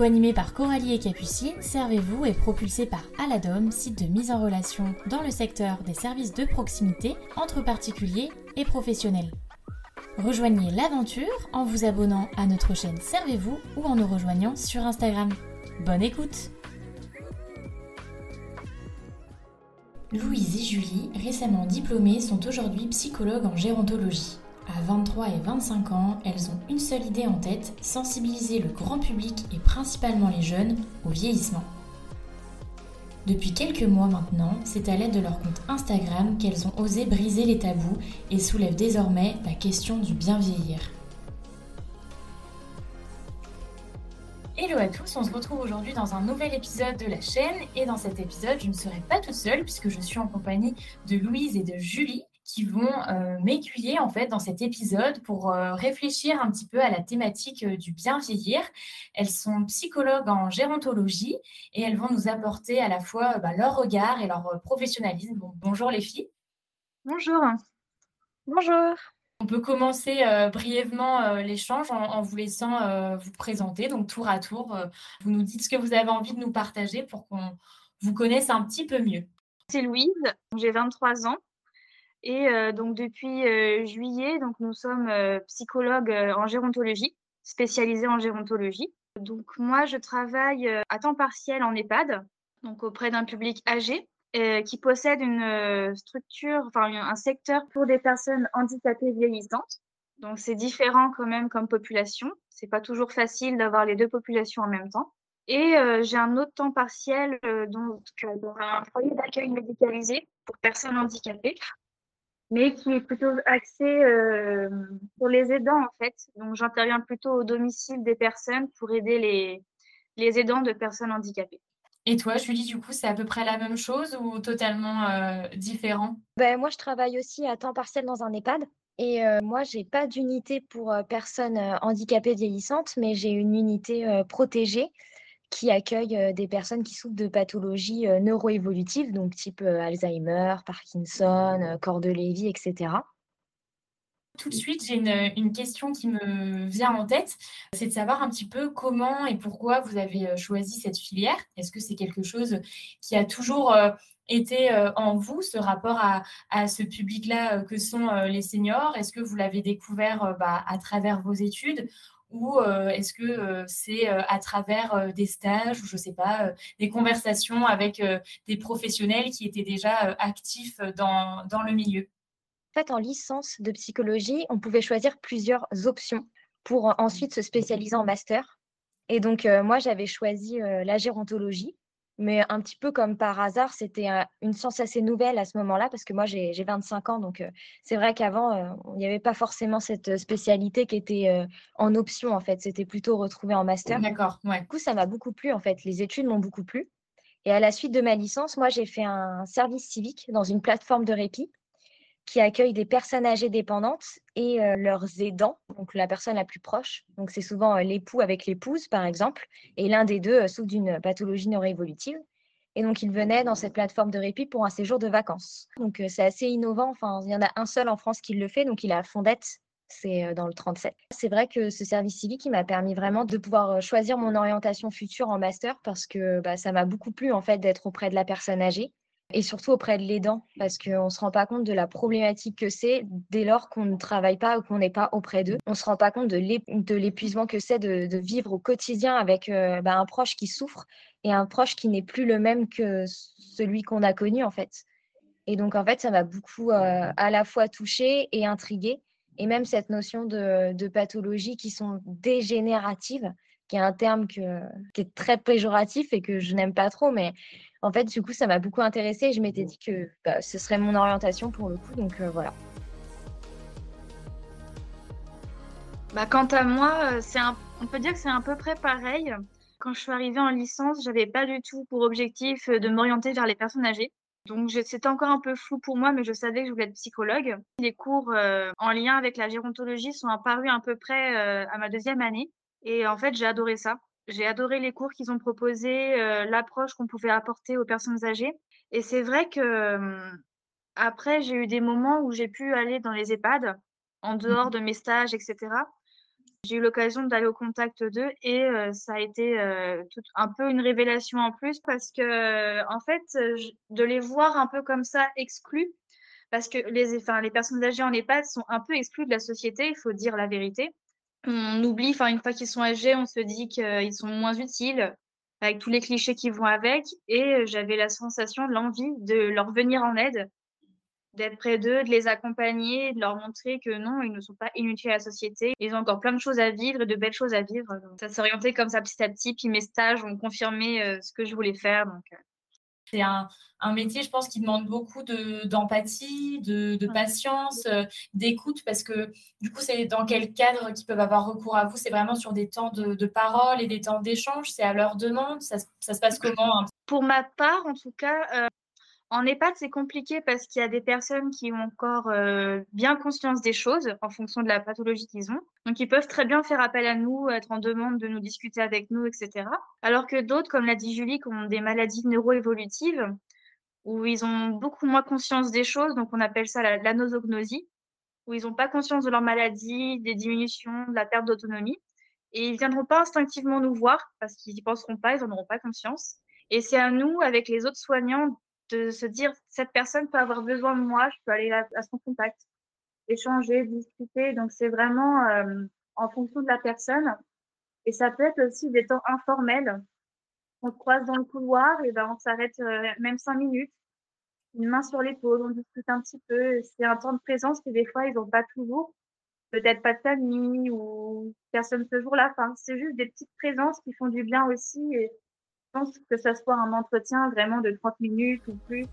Co-animé par Coralie et Capucine, Servez-vous est propulsé par Aladom, site de mise en relation dans le secteur des services de proximité entre particuliers et professionnels. Rejoignez l'aventure en vous abonnant à notre chaîne Servez-vous ou en nous rejoignant sur Instagram. Bonne écoute Louise et Julie, récemment diplômées, sont aujourd'hui psychologues en gérontologie. À 23 et 25 ans, elles ont une seule idée en tête, sensibiliser le grand public et principalement les jeunes au vieillissement. Depuis quelques mois maintenant, c'est à l'aide de leur compte Instagram qu'elles ont osé briser les tabous et soulèvent désormais la question du bien vieillir. Hello à tous, on se retrouve aujourd'hui dans un nouvel épisode de la chaîne et dans cet épisode je ne serai pas toute seule puisque je suis en compagnie de Louise et de Julie qui vont euh, m'aiguiller en fait dans cet épisode pour euh, réfléchir un petit peu à la thématique euh, du bien vieillir. Elles sont psychologues en gérontologie et elles vont nous apporter à la fois bah, leur regard et leur professionnalisme. bonjour les filles. Bonjour. Bonjour. On peut commencer euh, brièvement euh, l'échange en, vous laissant euh, vous présenter. Donc, tour à tour, vous nous dites ce que vous avez envie de nous partager pour qu'on vous connaisse un petit peu mieux. C'est Louise, j'ai 23 ans. Et donc, depuis juillet, donc, nous sommes psychologues en gérontologie, spécialisés en gérontologie. Donc, moi, je travaille à temps partiel en EHPAD, donc auprès d'un public âgé euh, qui possède une euh, structure, enfin un secteur pour des personnes handicapées vieillissantes. Donc c'est différent quand même comme population. C'est pas toujours facile d'avoir les deux populations en même temps. Et euh, j'ai un autre temps partiel donc, dans un foyer d'accueil médicalisé pour personnes handicapées, mais qui est plutôt axé pour les aidants en fait. Donc j'interviens plutôt au domicile des personnes pour aider les, les aidants de personnes handicapées. Et toi, Julie, du coup, c'est à peu près la même chose ou totalement euh, différent? Ben, Moi, je travaille aussi à temps partiel dans un EHPAD. Et euh, moi, je n'ai pas d'unité pour euh, personnes handicapées vieillissantes, mais j'ai une unité protégée qui accueille des personnes qui souffrent de pathologies neuroévolutives, donc type Alzheimer, Parkinson, corps de etc tout de suite, j'ai une, question qui me vient en tête. C'est de savoir un petit peu comment et pourquoi vous avez euh, choisi cette filière. Est-ce que c'est quelque chose qui a toujours euh, été euh, en vous, ce rapport à, ce public-là que sont les seniors? Est-ce que vous l'avez découvert bah, à travers vos études? Ou est-ce que c'est à travers des stages ou je ne sais pas, des conversations avec des professionnels qui étaient déjà actifs dans le milieu? En fait, en licence de psychologie, on pouvait choisir plusieurs options pour ensuite se spécialiser en master. Et donc, euh, moi, j'avais choisi euh, la gérontologie, mais un petit peu comme par hasard, c'était une science assez nouvelle à ce moment-là, parce que moi, j'ai 25 ans, donc euh, c'est vrai qu'avant, il n'y avait pas forcément cette spécialité qui était en option, en fait. C'était plutôt retrouvé en master. D'accord, Du coup, ça m'a beaucoup plu, en fait. Les études m'ont beaucoup plu. Et à la suite de ma licence, moi, j'ai fait un service civique dans une plateforme de répit qui accueille des personnes âgées dépendantes et euh, leurs aidants, donc la personne la plus proche. Donc c'est souvent euh, l'époux avec l'épouse, par exemple, et l'un des deux euh, souffre d'une pathologie neuroévolutive. Et donc il venait dans cette plateforme de répit pour un séjour de vacances. Donc c'est assez innovant. Enfin, il y en a un seul en France qui le fait, donc il a Fondette. C'est dans le 37. C'est vrai que ce service civique, m'a permis vraiment de pouvoir choisir mon orientation future en master parce que bah, ça m'a beaucoup plu en fait d'être auprès de la personne âgée et surtout auprès de l'aidant, parce qu'on ne se rend pas compte de la problématique que c'est dès lors qu'on ne travaille pas ou qu'on n'est pas auprès d'eux. On ne se rend pas compte de l'épuisement que c'est de, vivre au quotidien avec euh, bah, un proche qui souffre et un proche qui n'est plus le même que celui qu'on a connu en fait. Et donc en fait, ça m'a beaucoup euh, à la fois touchée et intriguée. Et même cette notion de, de pathologies qui sont dégénératives, qui est un terme qui est très péjoratif et que je n'aime pas trop, mais en fait, du coup, ça m'a beaucoup intéressée et je m'étais dit que bah, ce serait mon orientation pour le coup. Donc euh, voilà. Bah, quant à moi, euh, c'est on peut dire que c'est à peu près pareil. Quand je suis arrivée en licence, j'avais pas du tout pour objectif de m'orienter vers les personnes âgées. Donc c'était encore un peu flou pour moi, mais je savais que je voulais être psychologue. Les cours en lien avec la gérontologie sont apparus à peu près à ma deuxième année. Et en fait, j'ai adoré ça. J'ai adoré les cours qu'ils ont proposés, l'approche qu'on pouvait apporter aux personnes âgées. Et c'est vrai que après, j'ai eu des moments où j'ai pu aller dans les EHPAD, en dehors mmh de mes stages, etc. J'ai eu l'occasion d'aller au contact d'eux et ça a été un peu une révélation en plus parce que, en fait, de les voir un peu comme ça exclus, parce que les, enfin, les personnes âgées en EHPAD sont un peu exclues de la société, il faut dire la vérité. On oublie, enfin, une fois qu'ils sont âgés, on se dit qu'ils sont moins utiles avec tous les clichés qui vont avec et j'avais la sensation, l'envie de leur venir en aide d'être près d'eux, de les accompagner, de leur montrer que non, ils ne sont pas inutiles à la société. Ils ont encore plein de choses à vivre et de belles choses à vivre. ça orienté comme ça petit à petit. Puis mes stages ont confirmé euh, ce que je voulais faire. Euh. C'est un, un, métier, je pense, qui demande beaucoup d'empathie, de, de, patience, euh, d'écoute, parce que du coup, c'est dans quel cadre qu'ils peuvent avoir recours à vous? C'est vraiment sur des temps de, de parole et des temps d'échange? C'est à leur demande? Ça, ça, se passe comment Pour ma part, en tout cas, en EHPAD, c'est compliqué parce qu'il y a des personnes qui ont encore euh, bien conscience des choses en fonction de la pathologie qu'ils ont. Donc, ils peuvent très bien faire appel à nous, être en demande de nous discuter avec nous, etc. Alors que d'autres, comme l'a dit Julie, qui ont des maladies neuroévolutives, où ils ont beaucoup moins conscience des choses, donc on appelle ça la, la nosognosie, où ils n'ont pas conscience de leur maladie, des diminutions, de la perte d'autonomie. Et ils ne viendront pas instinctivement nous voir parce qu'ils n'y penseront pas, ils n'en auront pas conscience. Et c'est à nous, avec les autres soignants, de se dire cette personne peut avoir besoin de moi, je peux aller à, son contact, échanger, discuter. Donc c'est vraiment euh, en fonction de la personne. Et ça peut être aussi des temps informels. On se croise dans le couloir et ben on s'arrête euh, même cinq minutes, une main sur l'épaule, on discute un petit peu. C'est un temps de présence que des fois ils n'ont pas toujours. Peut-être pas de famille ou personne ce jour-là. Enfin, c'est juste des petites présences qui font du bien aussi. Pense que ça soit un entretien vraiment de 30 minutes ou plus.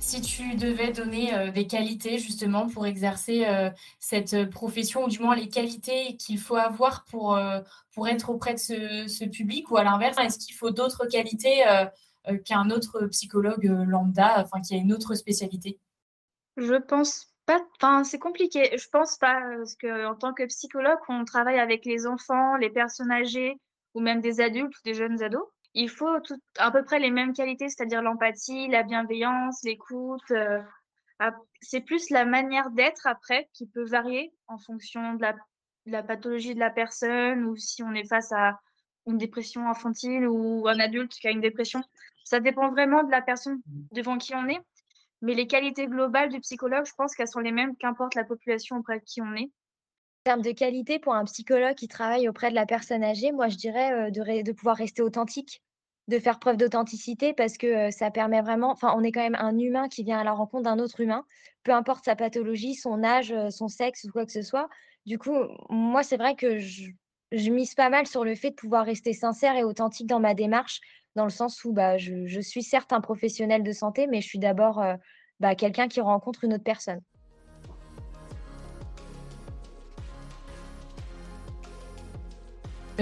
Si tu devais donner euh, des qualités justement pour exercer euh, cette profession, ou du moins les qualités qu'il faut avoir pour, euh, pour être auprès de ce, ce public, ou à l'inverse, est-ce qu'il faut d'autres qualités qu'un autre psychologue lambda, enfin qui a une autre spécialité? Je pense Enfin, c'est compliqué. Je pense pas, parce qu'en tant que psychologue, on travaille avec les enfants, les personnes âgées ou même des adultes ou des jeunes ados. Il faut tout, à peu près les mêmes qualités, c'est-à-dire l'empathie, la bienveillance, l'écoute. Euh, c'est plus la manière d'être après qui peut varier en fonction de la, de la, pathologie de la personne ou si on est face à une dépression infantile ou un adulte qui a une dépression. Ça dépend vraiment de la personne devant qui on est. Mais les qualités globales du psychologue, je pense qu'elles sont les mêmes, qu'importe la population auprès de qui on est. En termes de qualité, pour un psychologue qui travaille auprès de la personne âgée, moi, je dirais euh, de, pouvoir rester authentique, de faire preuve d'authenticité parce que euh, ça permet vraiment, enfin, on est quand même un humain qui vient à la rencontre d'un autre humain, peu importe sa pathologie, son âge, euh, son sexe ou quoi que ce soit. Du coup, moi, c'est vrai que je, mise pas mal sur le fait de pouvoir rester sincère et authentique dans ma démarche, dans le sens où bah, je, suis certes un professionnel de santé, mais je suis d'abord bah, quelqu'un qui rencontre une autre personne.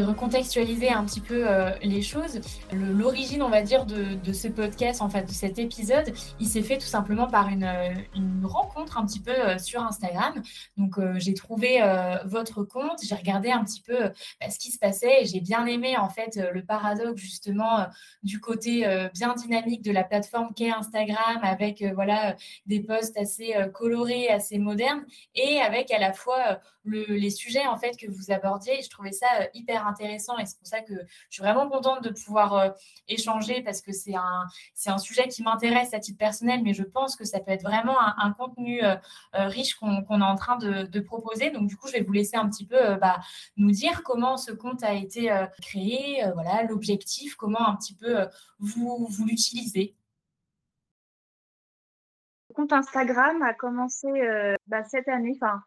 Recontextualiser un petit peu euh, les choses. L'origine, on va dire, de, ce podcast, en fait, de cet épisode, il s'est fait tout simplement par une, une rencontre un petit peu euh, sur Instagram. Donc, euh, j'ai trouvé votre compte, j'ai regardé un petit peu bah, ce qui se passait et j'ai bien aimé, en fait, le paradoxe, justement, du côté bien dynamique de la plateforme qu'est Instagram, avec, voilà, des posts assez colorés, assez modernes et avec à la fois les sujets, en fait, que vous abordiez. Je trouvais ça intéressant et c'est pour ça que je suis vraiment contente de pouvoir euh, échanger parce que c'est un, un sujet qui m'intéresse à titre personnel, mais je pense que ça peut être vraiment un, contenu euh, euh, riche qu'on, est en train de, proposer. Donc, du coup, je vais vous laisser un petit peu bah, nous dire comment ce compte a été créé, voilà, l'objectif, comment un petit peu vous, vous l'utilisez. Le compte Instagram a commencé bah, cette année, enfin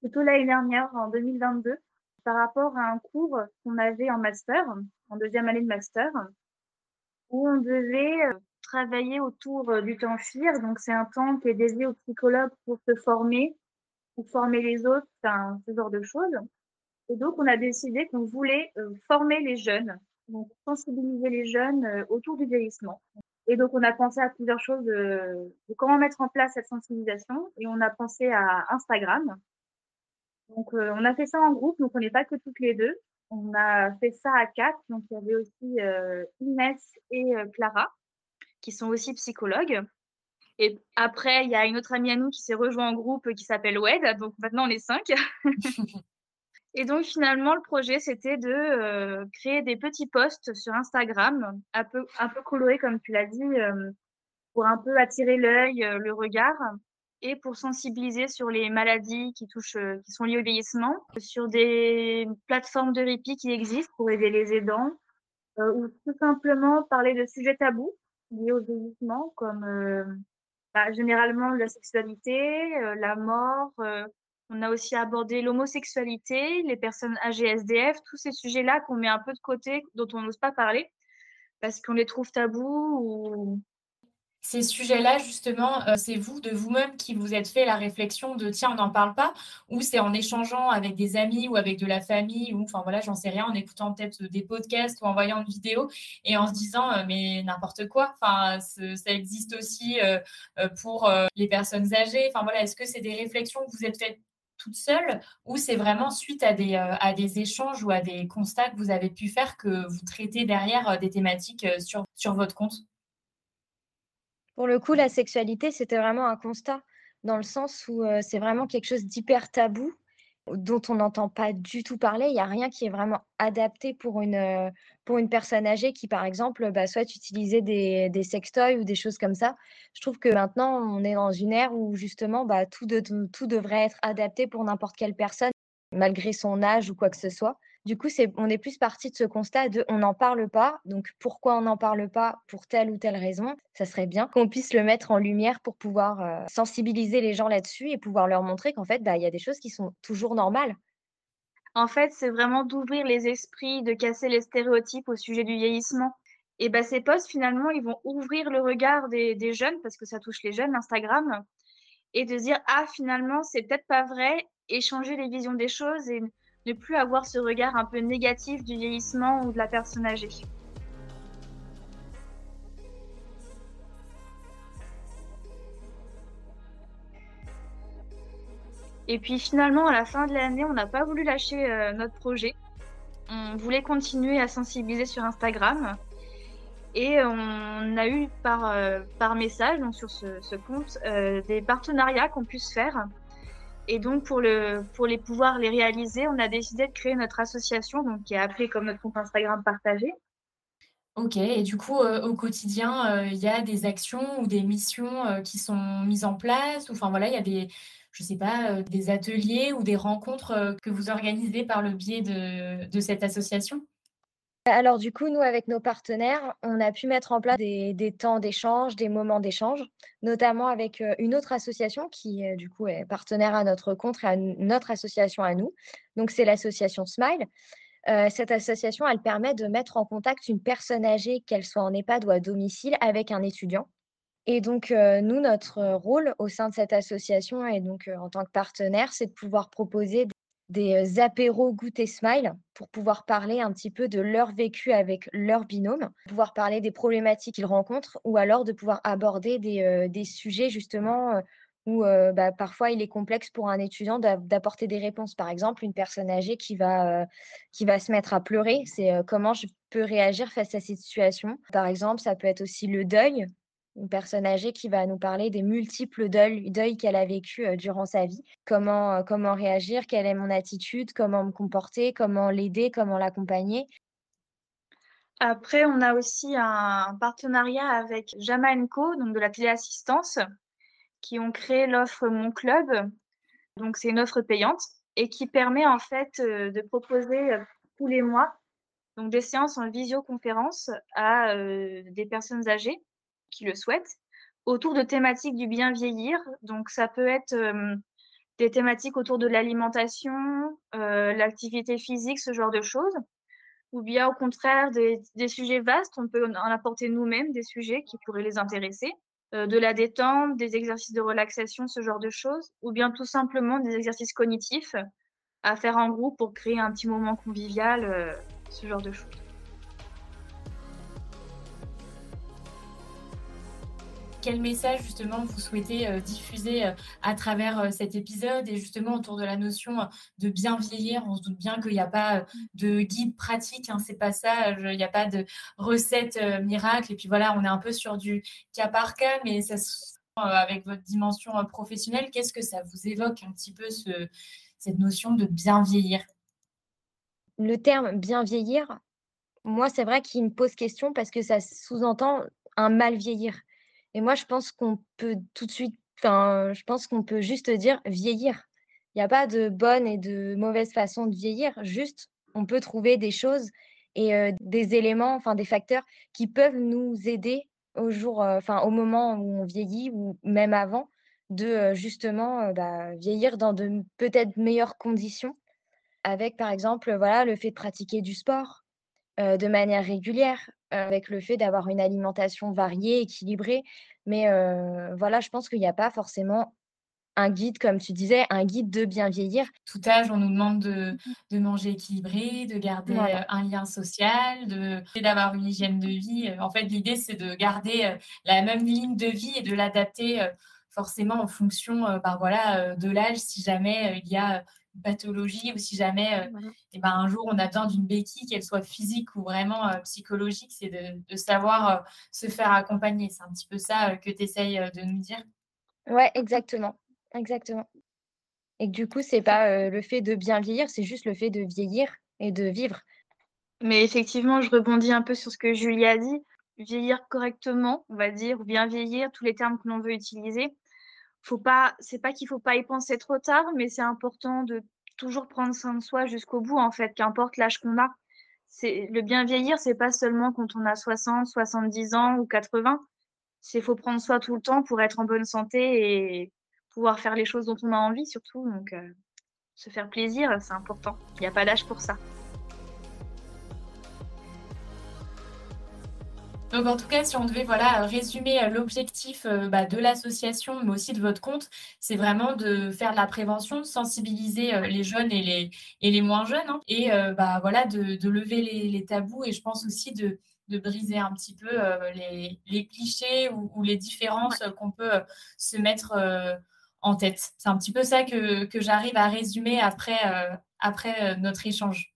plutôt l'année dernière, en 2022 par rapport à un cours qu'on avait en master, en deuxième année de master, où on devait euh, travailler autour euh, du temps FIR. Donc, c'est un temps qui est dédié aux psychologues pour se former, pour former les autres, enfin, ce genre de choses. Et donc, on a décidé qu'on voulait former les jeunes, donc sensibiliser les jeunes autour du vieillissement. Et donc, on a pensé à plusieurs choses de, comment mettre en place cette sensibilisation. Et on a pensé à Instagram. Donc, on a fait ça en groupe, donc on n'est pas que toutes les deux. On a fait ça à quatre. Donc, il y avait aussi euh, Inès et Clara, qui sont aussi psychologues. Et après, il y a une autre amie à nous qui s'est rejoint en groupe qui s'appelle WED. Donc maintenant, on est cinq. et donc finalement, le projet, c'était de euh, créer des petits posts sur Instagram, un peu, un peu colorés, comme tu l'as dit, euh, pour un peu attirer l'œil, euh, le regard, et pour sensibiliser sur les maladies qui touchent, qui sont liées au vieillissement, sur des plateformes de répit qui existent pour aider les aidants, ou tout simplement parler de sujets tabous liés au vieillissement, comme bah, généralement la sexualité, euh, la mort. Euh, on a aussi abordé l'homosexualité, les personnes âgées SDF, tous ces sujets-là qu'on met un peu de côté, dont on n'ose pas parler parce qu'on les trouve tabous ou ces sujets-là, justement, euh, c'est vous, de vous-même, qui vous êtes fait la réflexion de tiens, on n'en parle pas, ou c'est en échangeant avec des amis ou avec de la famille, ou enfin voilà, j'en sais rien, en écoutant peut-être des podcasts ou en voyant une vidéo et en se disant euh, mais n'importe quoi, enfin ça existe aussi euh, pour les personnes âgées, enfin voilà, est-ce que c'est des réflexions que vous êtes faites toute seule ou c'est vraiment suite à des, échanges ou à des constats que vous avez pu faire que vous traitez derrière des thématiques sur votre compte? Pour le coup, la sexualité, c'était vraiment un constat, dans le sens où c'est vraiment quelque chose d'hyper tabou, dont on n'entend pas du tout parler. Il n'y a rien qui est vraiment adapté pour une, pour une personne âgée qui, par exemple, bah, soit utilisait des, des sextoys ou des choses comme ça. Je trouve que maintenant, on est dans une ère où justement, bah, tout devrait être adapté pour n'importe quelle personne, malgré son âge ou quoi que ce soit. Du coup, on est plus parti de ce constat de on n'en parle pas. Donc, pourquoi on n'en parle pas Pour telle ou telle raison? Ça serait bien qu'on puisse le mettre en lumière pour pouvoir euh, sensibiliser les gens là-dessus et pouvoir leur montrer qu'en fait, bah, il y a des choses qui sont toujours normales. En fait, c'est vraiment d'ouvrir les esprits, de casser les stéréotypes au sujet du vieillissement. Et bah, ces posts, finalement, ils vont ouvrir le regard des, des jeunes, parce que ça touche les jeunes, Instagram, et de dire, ah, finalement, c'est peut-être pas vrai, et changer les visions des choses et ne plus avoir ce regard un peu négatif du vieillissement ou de la personne âgée. Et puis finalement, à la fin de l'année, on n'a pas voulu lâcher euh, notre projet. On voulait continuer à sensibiliser sur Instagram. Et on a eu par, euh, message, donc sur ce, compte, euh, des partenariats qu'on puisse faire et donc, pour, le, pour les pouvoir les réaliser, on a décidé de créer notre association, donc, qui est appelée comme notre compte Instagram partagé. Ok, et du coup, euh, au quotidien, euh, il y a des actions ou des missions euh, qui sont mises en place, ou enfin voilà, il y a des, je sais pas, des ateliers ou des rencontres que vous organisez par le biais de cette association? Alors du coup, nous, avec nos partenaires, on a pu mettre en place des, temps d'échange, des moments d'échange, notamment avec une autre association qui, du coup, est partenaire à notre compte et à notre association à nous. Donc, c'est l'association Smile. cette association, elle permet de mettre en contact une personne âgée, qu'elle soit en EHPAD ou à domicile, avec un étudiant. Et donc, nous, notre rôle au sein de cette association et donc en tant que partenaire, c'est de pouvoir proposer des apéros goûter smile pour pouvoir parler un petit peu de leur vécu avec leur binôme, pouvoir parler des problématiques qu'ils rencontrent ou alors de pouvoir aborder des, des sujets justement où bah, parfois il est complexe pour un étudiant d'apporter des réponses. Par exemple, une personne âgée qui va, qui va se mettre à pleurer, c'est comment je peux réagir face à cette situation? Par exemple, ça peut être aussi le deuil une personne âgée qui va nous parler des multiples deuils, qu'elle a vécu durant sa vie. Comment, comment réagir, quelle est mon attitude, comment me comporter, comment l'aider, comment l'accompagner. Après, on a aussi un partenariat avec Jama Co, donc de la téléassistance, qui ont créé l'offre Mon Club. Donc, c'est une offre payante et qui permet en fait de proposer tous les mois donc des séances en visioconférence à des personnes âgées qui le souhaitent, autour de thématiques du bien vieillir. Donc, ça peut être des thématiques autour de l'alimentation, l'activité physique, ce genre de choses. Ou bien, au contraire, des, sujets vastes, on peut en apporter nous-mêmes des sujets qui pourraient les intéresser. de la détente, des exercices de relaxation, ce genre de choses. Ou bien tout simplement des exercices cognitifs à faire en groupe pour créer un petit moment convivial, ce genre de choses. Quel message justement vous souhaitez euh, diffuser euh, à travers euh, cet épisode et justement autour de la notion de bien vieillir. On se doute bien qu'il n'y a pas de guide pratique, hein, c'est pas ça. Il n'y a pas de recette miracle. Et puis voilà, on est un peu sur du cas par cas, mais ça, avec votre dimension professionnelle, qu'est-ce que ça vous évoque un petit peu ce, cette notion de bien vieillir? Le terme bien vieillir, moi, c'est vrai qu'il me pose question parce que ça sous-entend un mal vieillir. Et moi, je pense qu'on peut tout de suite, enfin, je pense qu'on peut juste dire vieillir. Il n'y a pas de bonne et de mauvaise façon de vieillir. Juste, on peut trouver des choses et des éléments, enfin des facteurs qui peuvent nous aider au jour, au moment où on vieillit ou même avant, de justement bah, vieillir dans de peut-être meilleures conditions. Avec par exemple, voilà, le fait de pratiquer du sport de manière régulière, avec le fait d'avoir une alimentation variée, équilibrée. Mais voilà, je pense qu'il n'y a pas forcément un guide, comme tu disais, un guide de bien vieillir. Tout âge, on nous demande de, manger équilibré, de garder un lien social, d'avoir une hygiène de vie. En fait, l'idée, c'est de garder la même ligne de vie et de l'adapter forcément en fonction bah, voilà, de l'âge si jamais il y a pathologie ou si jamais euh, eh ben, un jour on a besoin d'une béquille, qu'elle soit physique ou vraiment euh, psychologique, c'est de, savoir euh, se faire accompagner. C'est un petit peu ça que tu essayes de nous dire. Ouais, exactement. Exactement. Et du coup, c'est pas le fait de bien vieillir, c'est juste le fait de vieillir et de vivre. Mais effectivement, je rebondis un peu sur ce que Julie a dit. Vieillir correctement, on va dire, ou bien vieillir, tous les termes que l'on veut utiliser faut pas, c'est pas qu'il faut pas y penser trop tard, mais c'est important de toujours prendre soin de soi jusqu'au bout, en fait, qu'importe l'âge qu'on a. C'est, le bien vieillir, c'est pas seulement quand on a 60, 70 ans ou 80. C'est faut prendre soin tout le temps pour être en bonne santé et pouvoir faire les choses dont on a envie, surtout. Donc, euh, se faire plaisir, c'est important. Il n'y a pas d'âge pour ça. Donc en tout cas, si on devait voilà résumer euh, l'objectif euh, bah, de l'association, mais aussi de votre compte, c'est vraiment de faire de la prévention, de sensibiliser euh, les jeunes et les, et les moins jeunes, hein, et bah, voilà de, lever les, tabous et je pense aussi de, briser un petit peu les, clichés ou, les différences qu'on peut se mettre en tête. C'est un petit peu ça que, que j'arrive à résumer après, après notre échange.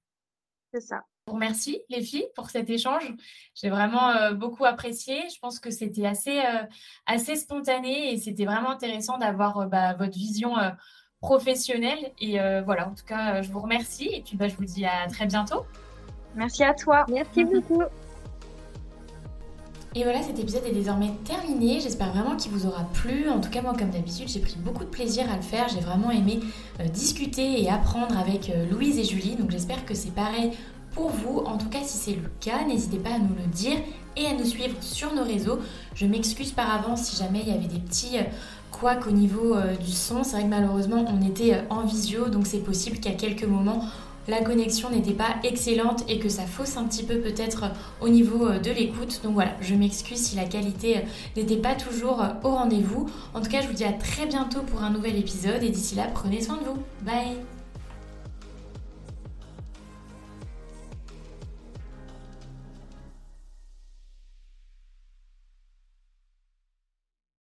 C'est ça vous remercie, les filles, pour cet échange. J'ai vraiment euh, beaucoup apprécié. Je pense que c'était assez, euh, assez spontané et c'était vraiment intéressant d'avoir euh, bah, votre vision professionnelle. Et voilà, en tout cas, je vous remercie et puis bah, je vous dis à très bientôt. Merci à toi. Merci beaucoup. Et voilà, cet épisode est désormais terminé. J'espère vraiment qu'il vous aura plu. En tout cas, moi, comme d'habitude, j'ai pris beaucoup de plaisir à le faire. J'ai vraiment aimé discuter et apprendre avec Louise et Julie. Donc, j'espère que c'est pareil pour vous. En tout cas, si c'est le cas, n'hésitez pas à nous le dire et à nous suivre sur nos réseaux. Je m'excuse par avance si jamais il y avait des petits euh, couacs au niveau euh, du son. C'est vrai que malheureusement, on était euh, en visio, donc c'est possible qu'à quelques moments, la connexion n'était pas excellente et que ça fausse un petit peu peut-être au niveau de l'écoute. Donc voilà, je m'excuse si la qualité n'était pas toujours au rendez-vous. En tout cas, je vous dis à très bientôt pour un nouvel épisode et d'ici là, prenez soin de vous. Bye